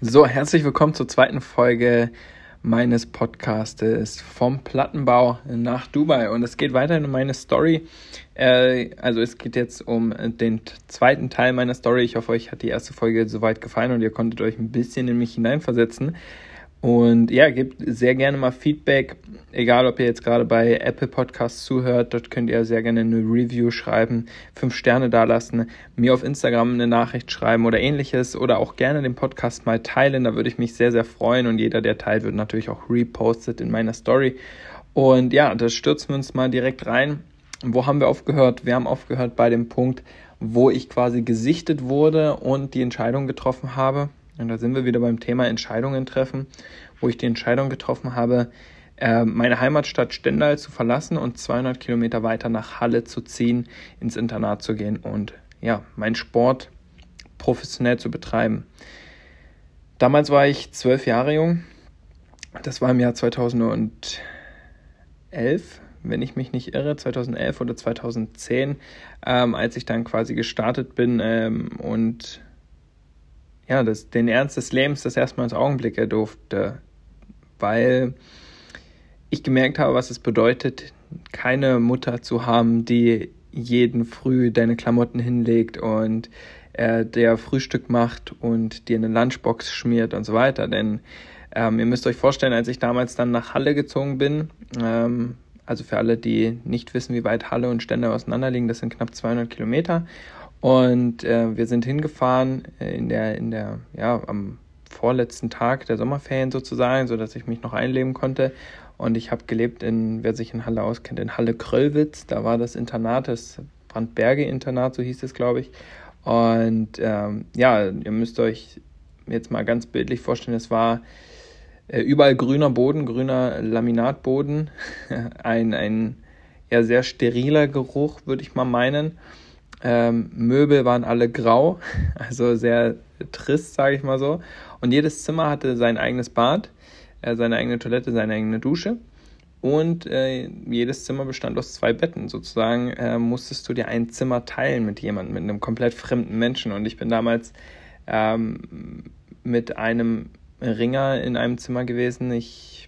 So, herzlich willkommen zur zweiten Folge meines Podcastes vom Plattenbau nach Dubai. Und es geht weiter in meine Story. Äh, also es geht jetzt um den zweiten Teil meiner Story. Ich hoffe, euch hat die erste Folge soweit gefallen und ihr konntet euch ein bisschen in mich hineinversetzen. Und ja, gebt sehr gerne mal Feedback, egal ob ihr jetzt gerade bei Apple Podcasts zuhört, dort könnt ihr sehr gerne eine Review schreiben, fünf Sterne dalassen, mir auf Instagram eine Nachricht schreiben oder ähnliches oder auch gerne den Podcast mal teilen, da würde ich mich sehr, sehr freuen und jeder, der teilt, wird natürlich auch repostet in meiner Story. Und ja, da stürzen wir uns mal direkt rein. Wo haben wir aufgehört? Wir haben aufgehört bei dem Punkt, wo ich quasi gesichtet wurde und die Entscheidung getroffen habe, und da sind wir wieder beim Thema Entscheidungen treffen, wo ich die Entscheidung getroffen habe, äh, meine Heimatstadt Stendal zu verlassen und 200 Kilometer weiter nach Halle zu ziehen, ins Internat zu gehen und ja, meinen Sport professionell zu betreiben. Damals war ich zwölf Jahre jung. Das war im Jahr 2011, wenn ich mich nicht irre, 2011 oder 2010, ähm, als ich dann quasi gestartet bin ähm, und ja, das, den Ernst des Lebens das erstmal ins Augenblick durfte, weil ich gemerkt habe, was es bedeutet, keine Mutter zu haben, die jeden früh deine Klamotten hinlegt und äh, der Frühstück macht und dir eine Lunchbox schmiert und so weiter. Denn ähm, ihr müsst euch vorstellen, als ich damals dann nach Halle gezogen bin, ähm, also für alle, die nicht wissen, wie weit Halle und Stände auseinanderliegen, das sind knapp 200 Kilometer. Und äh, wir sind hingefahren äh, in der, in der, ja, am vorletzten Tag der Sommerferien sozusagen, sodass ich mich noch einleben konnte. Und ich habe gelebt in, wer sich in Halle auskennt, in Halle Kröllwitz. Da war das Internat, das Brandberge-Internat, so hieß es, glaube ich. Und ähm, ja, ihr müsst euch jetzt mal ganz bildlich vorstellen, es war äh, überall grüner Boden, grüner Laminatboden, ein, ein ja, sehr steriler Geruch, würde ich mal meinen. Ähm, Möbel waren alle grau, also sehr trist, sage ich mal so. Und jedes Zimmer hatte sein eigenes Bad, äh, seine eigene Toilette, seine eigene Dusche. Und äh, jedes Zimmer bestand aus zwei Betten. Sozusagen äh, musstest du dir ein Zimmer teilen mit jemandem, mit einem komplett fremden Menschen. Und ich bin damals ähm, mit einem Ringer in einem Zimmer gewesen. Ich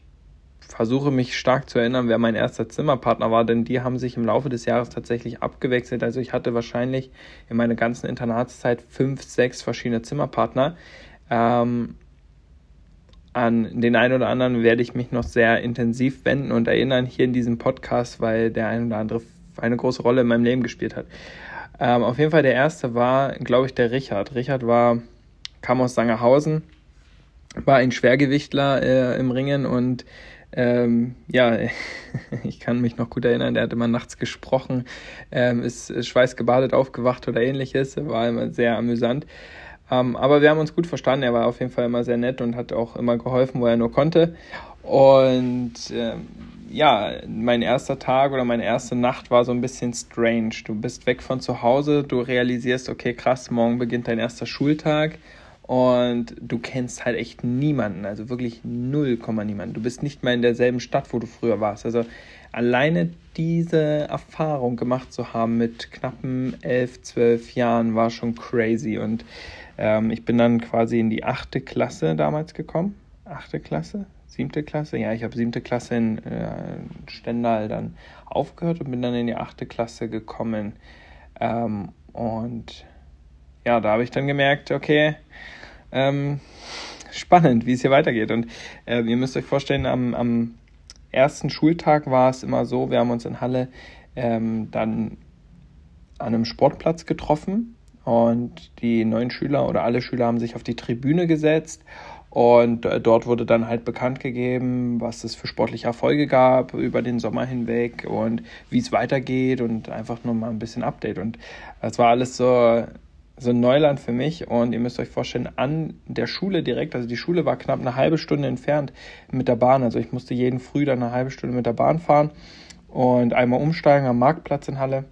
versuche mich stark zu erinnern, wer mein erster Zimmerpartner war, denn die haben sich im Laufe des Jahres tatsächlich abgewechselt. Also ich hatte wahrscheinlich in meiner ganzen Internatszeit fünf, sechs verschiedene Zimmerpartner. Ähm, an den einen oder anderen werde ich mich noch sehr intensiv wenden und erinnern hier in diesem Podcast, weil der ein oder andere eine große Rolle in meinem Leben gespielt hat. Ähm, auf jeden Fall der erste war, glaube ich, der Richard. Richard war, kam aus Sangerhausen, war ein Schwergewichtler äh, im Ringen und ähm, ja, ich kann mich noch gut erinnern, der hat immer nachts gesprochen, ähm, ist, schweißgebadet aufgewacht oder ähnliches, war immer sehr amüsant. Ähm, aber wir haben uns gut verstanden, er war auf jeden Fall immer sehr nett und hat auch immer geholfen, wo er nur konnte. Und ähm, ja, mein erster Tag oder meine erste Nacht war so ein bisschen strange. Du bist weg von zu Hause, du realisierst, okay, krass, morgen beginnt dein erster Schultag und du kennst halt echt niemanden, also wirklich null Komma niemanden. Du bist nicht mal in derselben Stadt, wo du früher warst. Also alleine diese Erfahrung gemacht zu haben mit knappen elf, zwölf Jahren war schon crazy. Und ähm, ich bin dann quasi in die achte Klasse damals gekommen. Achte Klasse? Siebte Klasse? Ja, ich habe siebte Klasse in äh, Stendal dann aufgehört und bin dann in die achte Klasse gekommen. Ähm, und ja, da habe ich dann gemerkt, okay, ähm, spannend, wie es hier weitergeht. Und äh, ihr müsst euch vorstellen, am, am ersten Schultag war es immer so, wir haben uns in Halle ähm, dann an einem Sportplatz getroffen und die neuen Schüler oder alle Schüler haben sich auf die Tribüne gesetzt und äh, dort wurde dann halt bekannt gegeben, was es für sportliche Erfolge gab über den Sommer hinweg und wie es weitergeht und einfach nur mal ein bisschen Update. Und es war alles so so Neuland für mich und ihr müsst euch vorstellen, an der Schule direkt, also die Schule war knapp eine halbe Stunde entfernt mit der Bahn, also ich musste jeden Früh dann eine halbe Stunde mit der Bahn fahren und einmal umsteigen am Marktplatz in Halle,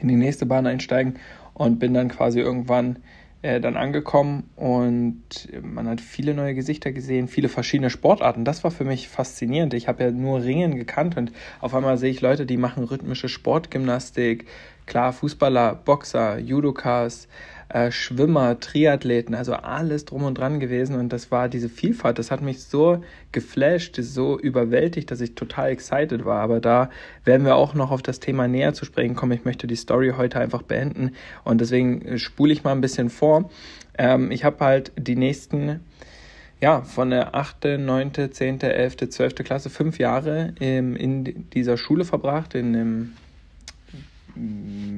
in die nächste Bahn einsteigen und bin dann quasi irgendwann äh, dann angekommen und man hat viele neue Gesichter gesehen, viele verschiedene Sportarten. Das war für mich faszinierend. Ich habe ja nur Ringen gekannt und auf einmal sehe ich Leute, die machen rhythmische Sportgymnastik, klar Fußballer, Boxer, Judokas, äh, Schwimmer, Triathleten, also alles drum und dran gewesen. Und das war diese Vielfalt, das hat mich so geflasht, so überwältigt, dass ich total excited war. Aber da werden wir auch noch auf das Thema näher zu sprechen kommen. Ich möchte die Story heute einfach beenden und deswegen äh, spule ich mal ein bisschen vor. Ähm, ich habe halt die nächsten ja, von der 8., 9., 10., 11., 12. Klasse fünf Jahre in, in dieser Schule verbracht, in dem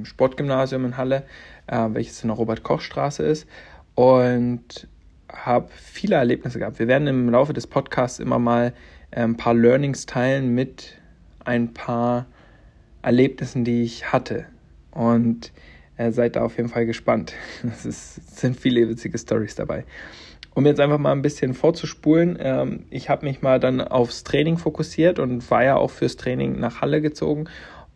Sportgymnasium in Halle, äh, welches in der Robert-Koch-Straße ist. Und habe viele Erlebnisse gehabt. Wir werden im Laufe des Podcasts immer mal äh, ein paar Learnings teilen mit ein paar Erlebnissen, die ich hatte. Und äh, seid da auf jeden Fall gespannt. Es, sind viele witzige Stories dabei. Um jetzt einfach mal ein bisschen vorzuspulen, ähm, ich habe mich mal dann aufs Training fokussiert und war ja auch fürs Training nach Halle gezogen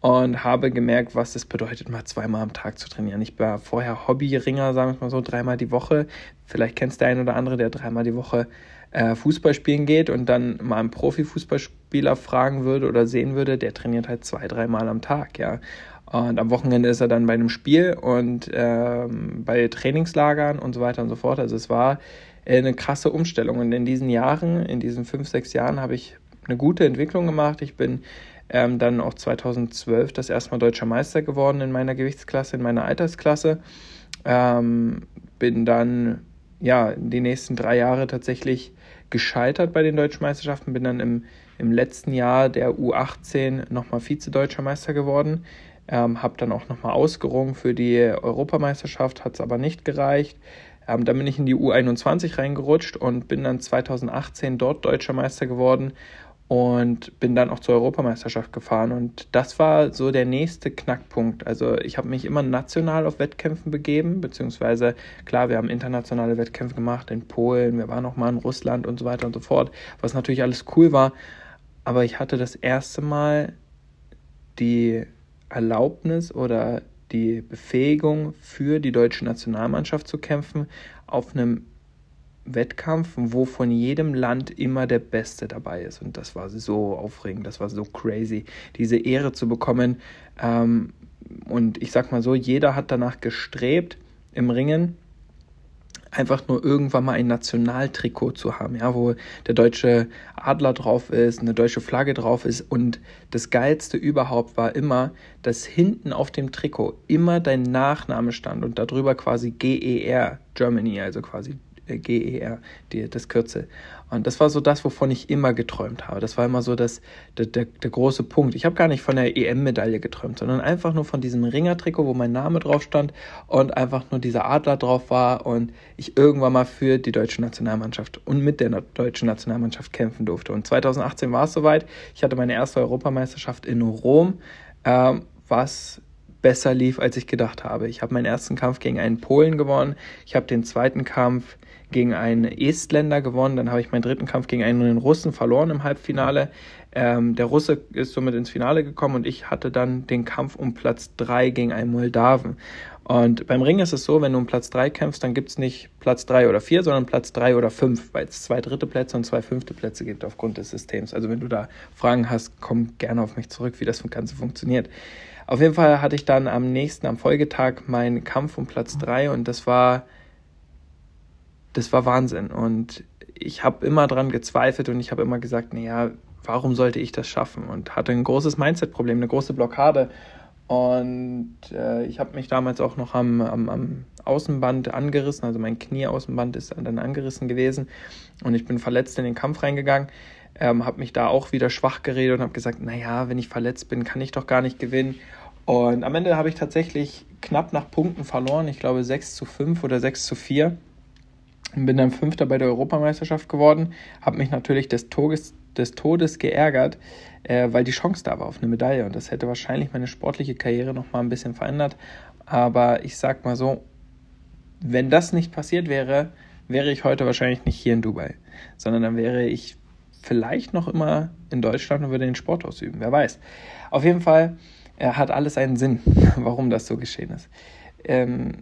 und habe gemerkt, was es bedeutet, mal zweimal am Tag zu trainieren. Ich war vorher Hobbyringer, sagen wir mal so, dreimal die Woche. Vielleicht kennst du einen oder andere, der dreimal die Woche äh, Fußball spielen geht und dann mal einen Profifußballspieler fragen würde oder sehen würde, der trainiert halt zwei, dreimal am Tag, ja. Und am Wochenende ist er dann bei einem Spiel und ähm, bei Trainingslagern und so weiter und so fort. Also es war eine krasse Umstellung. Und in diesen Jahren, in diesen fünf, sechs Jahren, habe ich eine gute Entwicklung gemacht. Ich bin ähm, dann auch 2012 das erste Mal deutscher Meister geworden in meiner Gewichtsklasse, in meiner Altersklasse. Ähm, bin dann ja die nächsten drei Jahre tatsächlich gescheitert bei den deutschen Meisterschaften, bin dann im, im letzten Jahr der U18 nochmal Vize-Deutscher Meister geworden. Ähm, habe dann auch nochmal ausgerungen für die Europameisterschaft, hat es aber nicht gereicht. Ähm, dann bin ich in die U21 reingerutscht und bin dann 2018 dort deutscher Meister geworden und bin dann auch zur Europameisterschaft gefahren. Und das war so der nächste Knackpunkt. Also ich habe mich immer national auf Wettkämpfen begeben, beziehungsweise klar, wir haben internationale Wettkämpfe gemacht in Polen, wir waren auch mal in Russland und so weiter und so fort, was natürlich alles cool war. Aber ich hatte das erste Mal die Erlaubnis oder die Befähigung für die deutsche Nationalmannschaft zu kämpfen auf einem Wettkampf, wo von jedem Land immer der Beste dabei ist. Und das war so aufregend, das war so crazy, diese Ehre zu bekommen. Ähm, und ich sag mal so, jeder hat danach gestrebt, im Ringen einfach nur irgendwann mal ein Nationaltrikot zu haben, ja, wo der deutsche Adler drauf ist, eine deutsche Flagge drauf ist und das geilste überhaupt war immer, dass hinten auf dem Trikot immer dein Nachname stand und darüber quasi GER Germany, also quasi GER, das Kürzel. Und das war so das, wovon ich immer geträumt habe. Das war immer so das, der, der, der große Punkt. Ich habe gar nicht von der EM-Medaille geträumt, sondern einfach nur von diesem Ringertrikot, wo mein Name drauf stand und einfach nur dieser Adler drauf war und ich irgendwann mal für die deutsche Nationalmannschaft und mit der deutschen Nationalmannschaft kämpfen durfte. Und 2018 war es soweit. Ich hatte meine erste Europameisterschaft in Rom, ähm, was besser lief, als ich gedacht habe. Ich habe meinen ersten Kampf gegen einen Polen gewonnen. Ich habe den zweiten Kampf gegen einen Estländer gewonnen. Dann habe ich meinen dritten Kampf gegen einen Russen verloren im Halbfinale. Ähm, der Russe ist somit ins Finale gekommen und ich hatte dann den Kampf um Platz 3 gegen einen Moldawen. Und beim Ring ist es so, wenn du um Platz 3 kämpfst, dann gibt es nicht Platz 3 oder 4, sondern Platz 3 oder 5, weil es zwei dritte Plätze und zwei fünfte Plätze gibt aufgrund des Systems. Also wenn du da Fragen hast, komm gerne auf mich zurück, wie das Ganze funktioniert. Auf jeden Fall hatte ich dann am nächsten, am Folgetag meinen Kampf um Platz 3 und das war das war Wahnsinn. Und ich habe immer dran gezweifelt und ich habe immer gesagt, naja, warum sollte ich das schaffen? Und hatte ein großes Mindset-Problem, eine große Blockade. Und äh, ich habe mich damals auch noch am, am, am Außenband angerissen, also mein Knieaußenband ist dann angerissen gewesen und ich bin verletzt in den Kampf reingegangen. Ähm, habe mich da auch wieder schwach geredet und habe gesagt, naja, wenn ich verletzt bin, kann ich doch gar nicht gewinnen. Und am Ende habe ich tatsächlich knapp nach Punkten verloren, ich glaube 6 zu 5 oder 6 zu 4 bin dann Fünfter bei der Europameisterschaft geworden, habe mich natürlich des Todes, des Todes geärgert, äh, weil die Chance da war auf eine Medaille und das hätte wahrscheinlich meine sportliche Karriere noch mal ein bisschen verändert. Aber ich sag mal so, wenn das nicht passiert wäre, wäre ich heute wahrscheinlich nicht hier in Dubai, sondern dann wäre ich vielleicht noch immer in Deutschland und würde den Sport ausüben. Wer weiß. Auf jeden Fall äh, hat alles einen Sinn, warum das so geschehen ist. Ähm,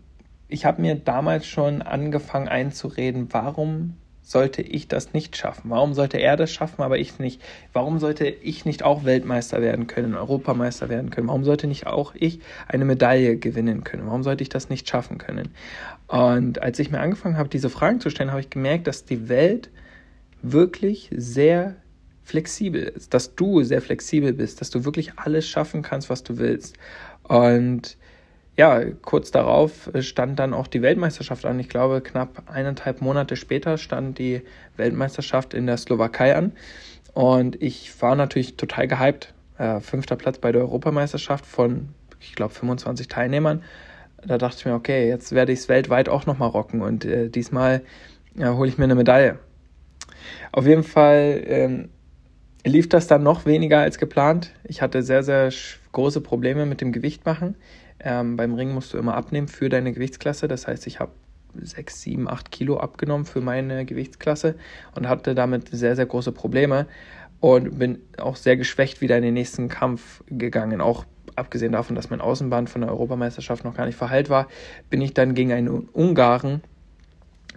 ich habe mir damals schon angefangen einzureden, warum sollte ich das nicht schaffen? Warum sollte er das schaffen, aber ich nicht? Warum sollte ich nicht auch Weltmeister werden können, Europameister werden können? Warum sollte nicht auch ich eine Medaille gewinnen können? Warum sollte ich das nicht schaffen können? Und als ich mir angefangen habe, diese Fragen zu stellen, habe ich gemerkt, dass die Welt wirklich sehr flexibel ist, dass du sehr flexibel bist, dass du wirklich alles schaffen kannst, was du willst. Und ja, kurz darauf stand dann auch die Weltmeisterschaft an. Ich glaube, knapp eineinhalb Monate später stand die Weltmeisterschaft in der Slowakei an. Und ich war natürlich total gehypt. Äh, fünfter Platz bei der Europameisterschaft von, ich glaube, 25 Teilnehmern. Da dachte ich mir, okay, jetzt werde ich es weltweit auch nochmal rocken. Und äh, diesmal ja, hole ich mir eine Medaille. Auf jeden Fall ähm, lief das dann noch weniger als geplant. Ich hatte sehr, sehr große Probleme mit dem Gewicht machen. Ähm, beim Ring musst du immer abnehmen für deine Gewichtsklasse. Das heißt, ich habe 6, 7, 8 Kilo abgenommen für meine Gewichtsklasse und hatte damit sehr, sehr große Probleme und bin auch sehr geschwächt wieder in den nächsten Kampf gegangen. Auch abgesehen davon, dass mein Außenband von der Europameisterschaft noch gar nicht verheilt war, bin ich dann gegen einen Ungarn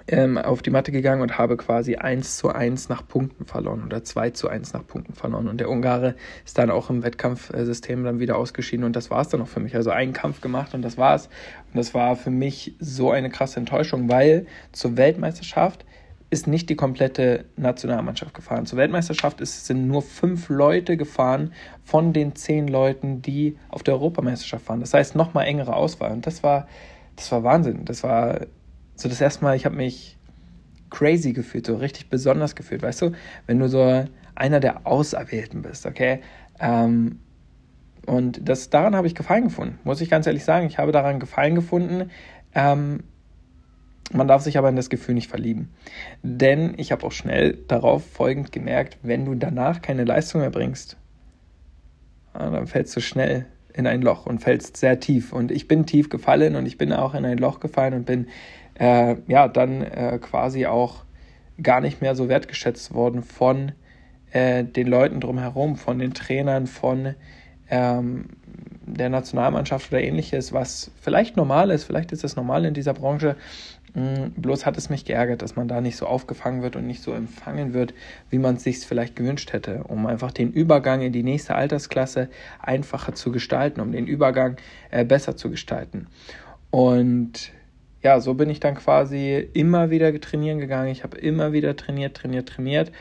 ähm, auf die Matte gegangen und habe quasi 1 zu 1 nach Punkten verloren oder 2 zu 1 nach Punkten verloren. Und der Ungare ist dann auch im Wettkampfsystem dann wieder ausgeschieden und das war es dann auch für mich. Also einen Kampf gemacht und das war's. Und das war für mich so eine krasse Enttäuschung, weil zur Weltmeisterschaft ist nicht die komplette Nationalmannschaft gefahren. Zur Weltmeisterschaft ist, sind nur fünf Leute gefahren von den zehn Leuten, die auf der Europameisterschaft waren. Das heißt, nochmal engere Auswahl. Und das war, das war Wahnsinn. Das war so das erste Mal, ich habe mich crazy gefühlt, so richtig besonders gefühlt, weißt du, wenn du so einer der Auserwählten bist, okay? Ähm, und das, daran habe ich Gefallen gefunden, muss ich ganz ehrlich sagen. Ich habe daran Gefallen gefunden. Ähm, man darf sich aber in das Gefühl nicht verlieben. Denn ich habe auch schnell darauf folgend gemerkt, wenn du danach keine Leistung mehr bringst, dann fällst du schnell in ein Loch und fällst sehr tief. Und ich bin tief gefallen und ich bin auch in ein Loch gefallen und bin äh, ja dann äh, quasi auch gar nicht mehr so wertgeschätzt worden von äh, den Leuten drumherum, von den Trainern, von ähm, der Nationalmannschaft oder ähnliches, was vielleicht normal ist, vielleicht ist es normal in dieser Branche, mm, bloß hat es mich geärgert, dass man da nicht so aufgefangen wird und nicht so empfangen wird, wie man es sich vielleicht gewünscht hätte, um einfach den Übergang in die nächste Altersklasse einfacher zu gestalten, um den Übergang äh, besser zu gestalten. Und ja, so bin ich dann quasi immer wieder trainieren gegangen. Ich habe immer wieder trainiert, trainiert, trainiert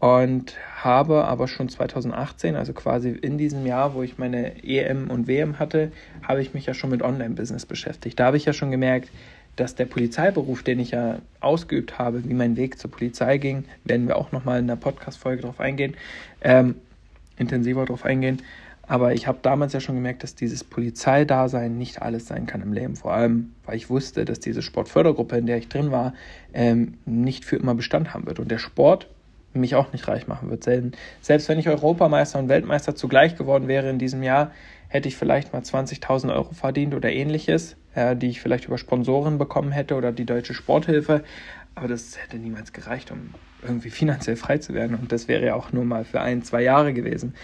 und habe aber schon 2018, also quasi in diesem Jahr, wo ich meine EM und WM hatte, habe ich mich ja schon mit Online-Business beschäftigt. Da habe ich ja schon gemerkt, dass der Polizeiberuf, den ich ja ausgeübt habe, wie mein Weg zur Polizei ging, werden wir auch nochmal in der Podcast-Folge drauf eingehen, ähm, intensiver drauf eingehen, aber ich habe damals ja schon gemerkt, dass dieses Polizeidasein nicht alles sein kann im Leben. Vor allem, weil ich wusste, dass diese Sportfördergruppe, in der ich drin war, ähm, nicht für immer Bestand haben wird. Und der Sport mich auch nicht reich machen wird. Selbst wenn ich Europameister und Weltmeister zugleich geworden wäre in diesem Jahr, hätte ich vielleicht mal 20.000 Euro verdient oder ähnliches, äh, die ich vielleicht über Sponsoren bekommen hätte oder die deutsche Sporthilfe. Aber das hätte niemals gereicht, um irgendwie finanziell frei zu werden. Und das wäre ja auch nur mal für ein, zwei Jahre gewesen.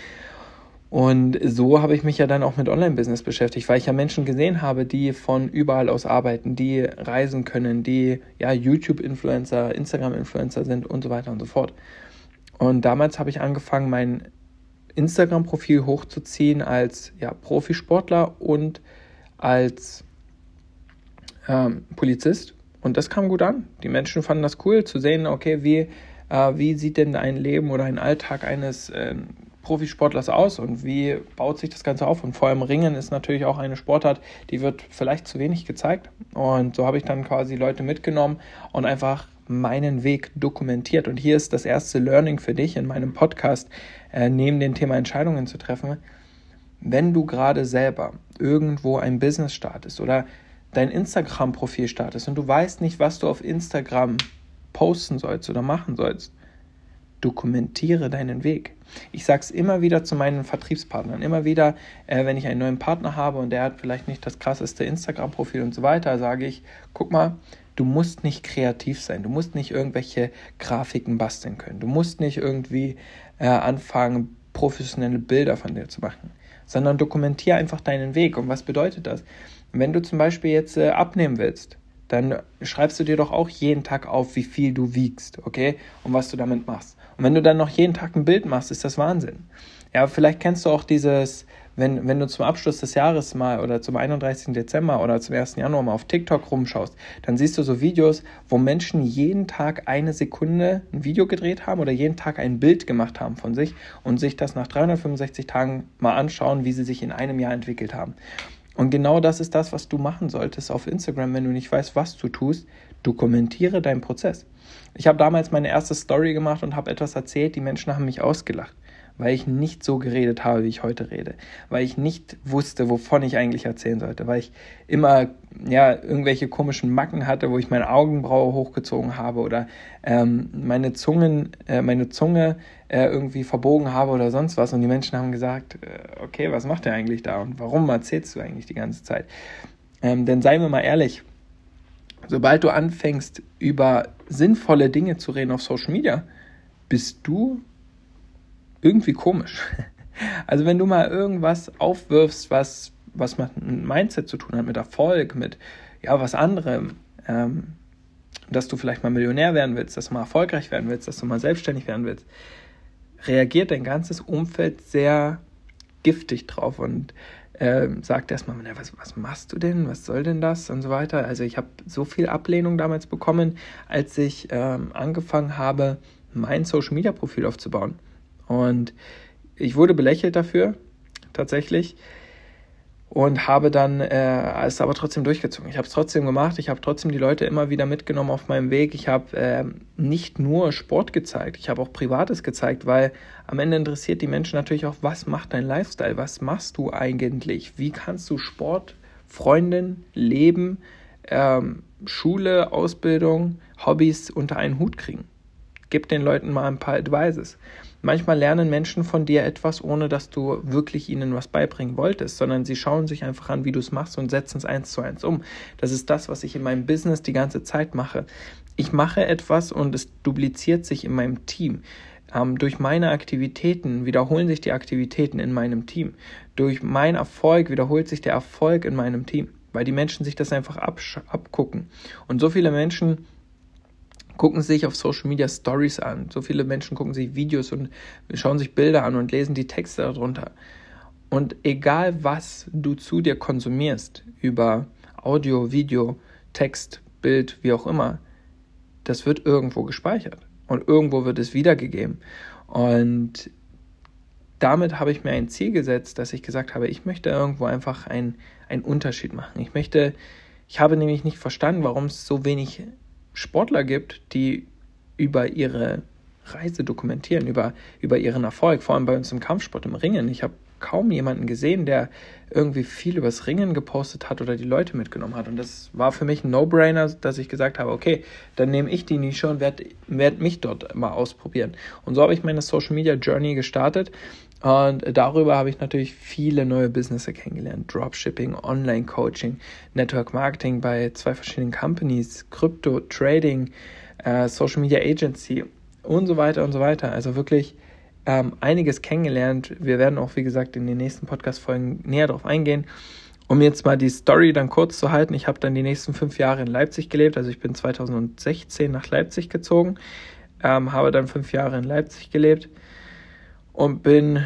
Und so habe ich mich ja dann auch mit Online-Business beschäftigt, weil ich ja Menschen gesehen habe, die von überall aus arbeiten, die reisen können, die ja YouTube-Influencer, Instagram-Influencer sind und so weiter und so fort. Und damals habe ich angefangen, mein Instagram-Profil hochzuziehen als ja, Profisportler und als ähm, Polizist. Und das kam gut an. Die Menschen fanden das cool zu sehen, okay, wie, äh, wie sieht denn ein Leben oder ein Alltag eines äh, Profisportlers aus und wie baut sich das Ganze auf? Und vor allem Ringen ist natürlich auch eine Sportart, die wird vielleicht zu wenig gezeigt. Und so habe ich dann quasi Leute mitgenommen und einfach meinen Weg dokumentiert. Und hier ist das erste Learning für dich in meinem Podcast, äh, neben dem Thema Entscheidungen zu treffen. Wenn du gerade selber irgendwo ein Business startest oder dein Instagram-Profil startest und du weißt nicht, was du auf Instagram posten sollst oder machen sollst, dokumentiere deinen Weg. Ich sage es immer wieder zu meinen Vertriebspartnern, immer wieder, äh, wenn ich einen neuen Partner habe und der hat vielleicht nicht das krasseste Instagram-Profil und so weiter, sage ich, guck mal, du musst nicht kreativ sein, du musst nicht irgendwelche Grafiken basteln können, du musst nicht irgendwie äh, anfangen, professionelle Bilder von dir zu machen, sondern dokumentiere einfach deinen Weg. Und was bedeutet das? Wenn du zum Beispiel jetzt äh, abnehmen willst, dann schreibst du dir doch auch jeden Tag auf, wie viel du wiegst, okay? Und was du damit machst. Und wenn du dann noch jeden Tag ein Bild machst, ist das Wahnsinn. Ja, vielleicht kennst du auch dieses, wenn, wenn du zum Abschluss des Jahres mal oder zum 31. Dezember oder zum 1. Januar mal auf TikTok rumschaust, dann siehst du so Videos, wo Menschen jeden Tag eine Sekunde ein Video gedreht haben oder jeden Tag ein Bild gemacht haben von sich und sich das nach 365 Tagen mal anschauen, wie sie sich in einem Jahr entwickelt haben. Und genau das ist das, was du machen solltest auf Instagram, wenn du nicht weißt, was du tust. Dokumentiere deinen Prozess. Ich habe damals meine erste Story gemacht und habe etwas erzählt, die Menschen haben mich ausgelacht weil ich nicht so geredet habe, wie ich heute rede, weil ich nicht wusste, wovon ich eigentlich erzählen sollte, weil ich immer ja irgendwelche komischen Macken hatte, wo ich meine Augenbraue hochgezogen habe oder ähm, meine Zungen, äh, meine Zunge äh, irgendwie verbogen habe oder sonst was und die Menschen haben gesagt, äh, okay, was macht der eigentlich da und warum erzählst du eigentlich die ganze Zeit? Ähm, denn seien wir mal ehrlich, sobald du anfängst über sinnvolle Dinge zu reden auf Social Media, bist du irgendwie komisch. Also wenn du mal irgendwas aufwirfst, was, was mit einem Mindset zu tun hat, mit Erfolg, mit ja, was anderem, ähm, dass du vielleicht mal Millionär werden willst, dass du mal erfolgreich werden willst, dass du mal selbstständig werden willst, reagiert dein ganzes Umfeld sehr giftig drauf und äh, sagt erstmal, was, was machst du denn, was soll denn das und so weiter. Also ich habe so viel Ablehnung damals bekommen, als ich ähm, angefangen habe, mein Social-Media-Profil aufzubauen. Und ich wurde belächelt dafür, tatsächlich. Und habe dann äh, es aber trotzdem durchgezogen. Ich habe es trotzdem gemacht. Ich habe trotzdem die Leute immer wieder mitgenommen auf meinem Weg. Ich habe äh, nicht nur Sport gezeigt, ich habe auch Privates gezeigt, weil am Ende interessiert die Menschen natürlich auch, was macht dein Lifestyle? Was machst du eigentlich? Wie kannst du Sport, Freundin, Leben, ähm, Schule, Ausbildung, Hobbys unter einen Hut kriegen? Gib den Leuten mal ein paar Advices. Manchmal lernen Menschen von dir etwas, ohne dass du wirklich ihnen was beibringen wolltest, sondern sie schauen sich einfach an, wie du es machst und setzen es eins zu eins um. Das ist das, was ich in meinem Business die ganze Zeit mache. Ich mache etwas und es dupliziert sich in meinem Team. Ähm, durch meine Aktivitäten wiederholen sich die Aktivitäten in meinem Team. Durch meinen Erfolg wiederholt sich der Erfolg in meinem Team, weil die Menschen sich das einfach abgucken. Und so viele Menschen gucken sich auf Social Media Stories an. So viele Menschen gucken sich Videos und schauen sich Bilder an und lesen die Texte darunter. Und egal was du zu dir konsumierst, über Audio, Video, Text, Bild, wie auch immer, das wird irgendwo gespeichert und irgendwo wird es wiedergegeben. Und damit habe ich mir ein Ziel gesetzt, dass ich gesagt habe, ich möchte irgendwo einfach einen Unterschied machen. Ich möchte, ich habe nämlich nicht verstanden, warum es so wenig Sportler gibt, die über ihre Reise dokumentieren, über, über ihren Erfolg, vor allem bei uns im Kampfsport, im Ringen. Ich habe kaum jemanden gesehen, der irgendwie viel übers Ringen gepostet hat oder die Leute mitgenommen hat. Und das war für mich ein No-Brainer, dass ich gesagt habe, okay, dann nehme ich die Nische und werde werd mich dort mal ausprobieren. Und so habe ich meine Social Media Journey gestartet. Und darüber habe ich natürlich viele neue Businesses kennengelernt. Dropshipping, Online-Coaching, Network Marketing bei zwei verschiedenen Companies, Crypto, Trading, äh, Social Media Agency und so weiter und so weiter. Also wirklich ähm, einiges kennengelernt. Wir werden auch, wie gesagt, in den nächsten Podcast-Folgen näher darauf eingehen. Um jetzt mal die Story dann kurz zu halten, ich habe dann die nächsten fünf Jahre in Leipzig gelebt. Also ich bin 2016 nach Leipzig gezogen, ähm, habe dann fünf Jahre in Leipzig gelebt und bin,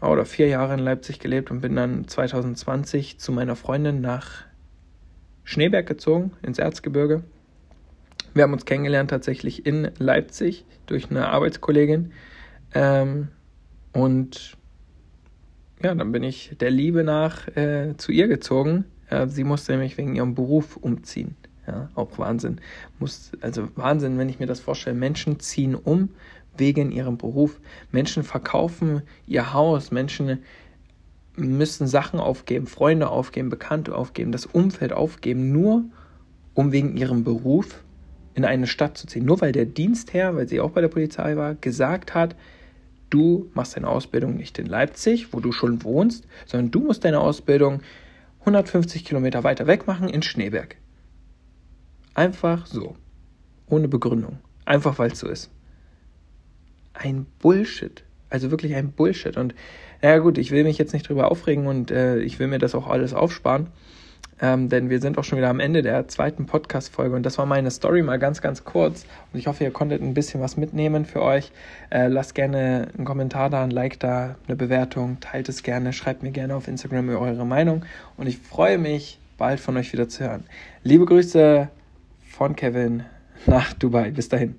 oder vier Jahre in Leipzig gelebt und bin dann 2020 zu meiner Freundin nach Schneeberg gezogen, ins Erzgebirge. Wir haben uns kennengelernt tatsächlich in Leipzig durch eine Arbeitskollegin. Ähm, und ja, dann bin ich der Liebe nach äh, zu ihr gezogen. Äh, sie musste nämlich wegen ihrem Beruf umziehen. Ja, auch Wahnsinn. Muss, also Wahnsinn, wenn ich mir das vorstelle. Menschen ziehen um wegen ihrem Beruf. Menschen verkaufen ihr Haus, Menschen müssen Sachen aufgeben, Freunde aufgeben, Bekannte aufgeben, das Umfeld aufgeben, nur um wegen ihrem Beruf in eine Stadt zu ziehen. Nur weil der Dienstherr, weil sie auch bei der Polizei war, gesagt hat, du machst deine Ausbildung nicht in Leipzig, wo du schon wohnst, sondern du musst deine Ausbildung 150 Kilometer weiter weg machen in Schneeberg. Einfach so. Ohne Begründung. Einfach weil es so ist ein Bullshit. Also wirklich ein Bullshit. Und naja gut, ich will mich jetzt nicht drüber aufregen und äh, ich will mir das auch alles aufsparen. ähm, denn wir sind auch schon wieder am Ende der zweiten Podcast-Folge und das war meine Story mal ganz, ganz kurz. Und ich hoffe, ihr konntet ein bisschen was mitnehmen für euch. Äh, lasst gerne einen Kommentar da, ein Like da, eine Bewertung, teilt es gerne, schreibt mir gerne auf Instagram eure Meinung und ich freue mich, bald von euch wieder zu hören. Liebe Grüße von Kevin nach Dubai. Bis dahin.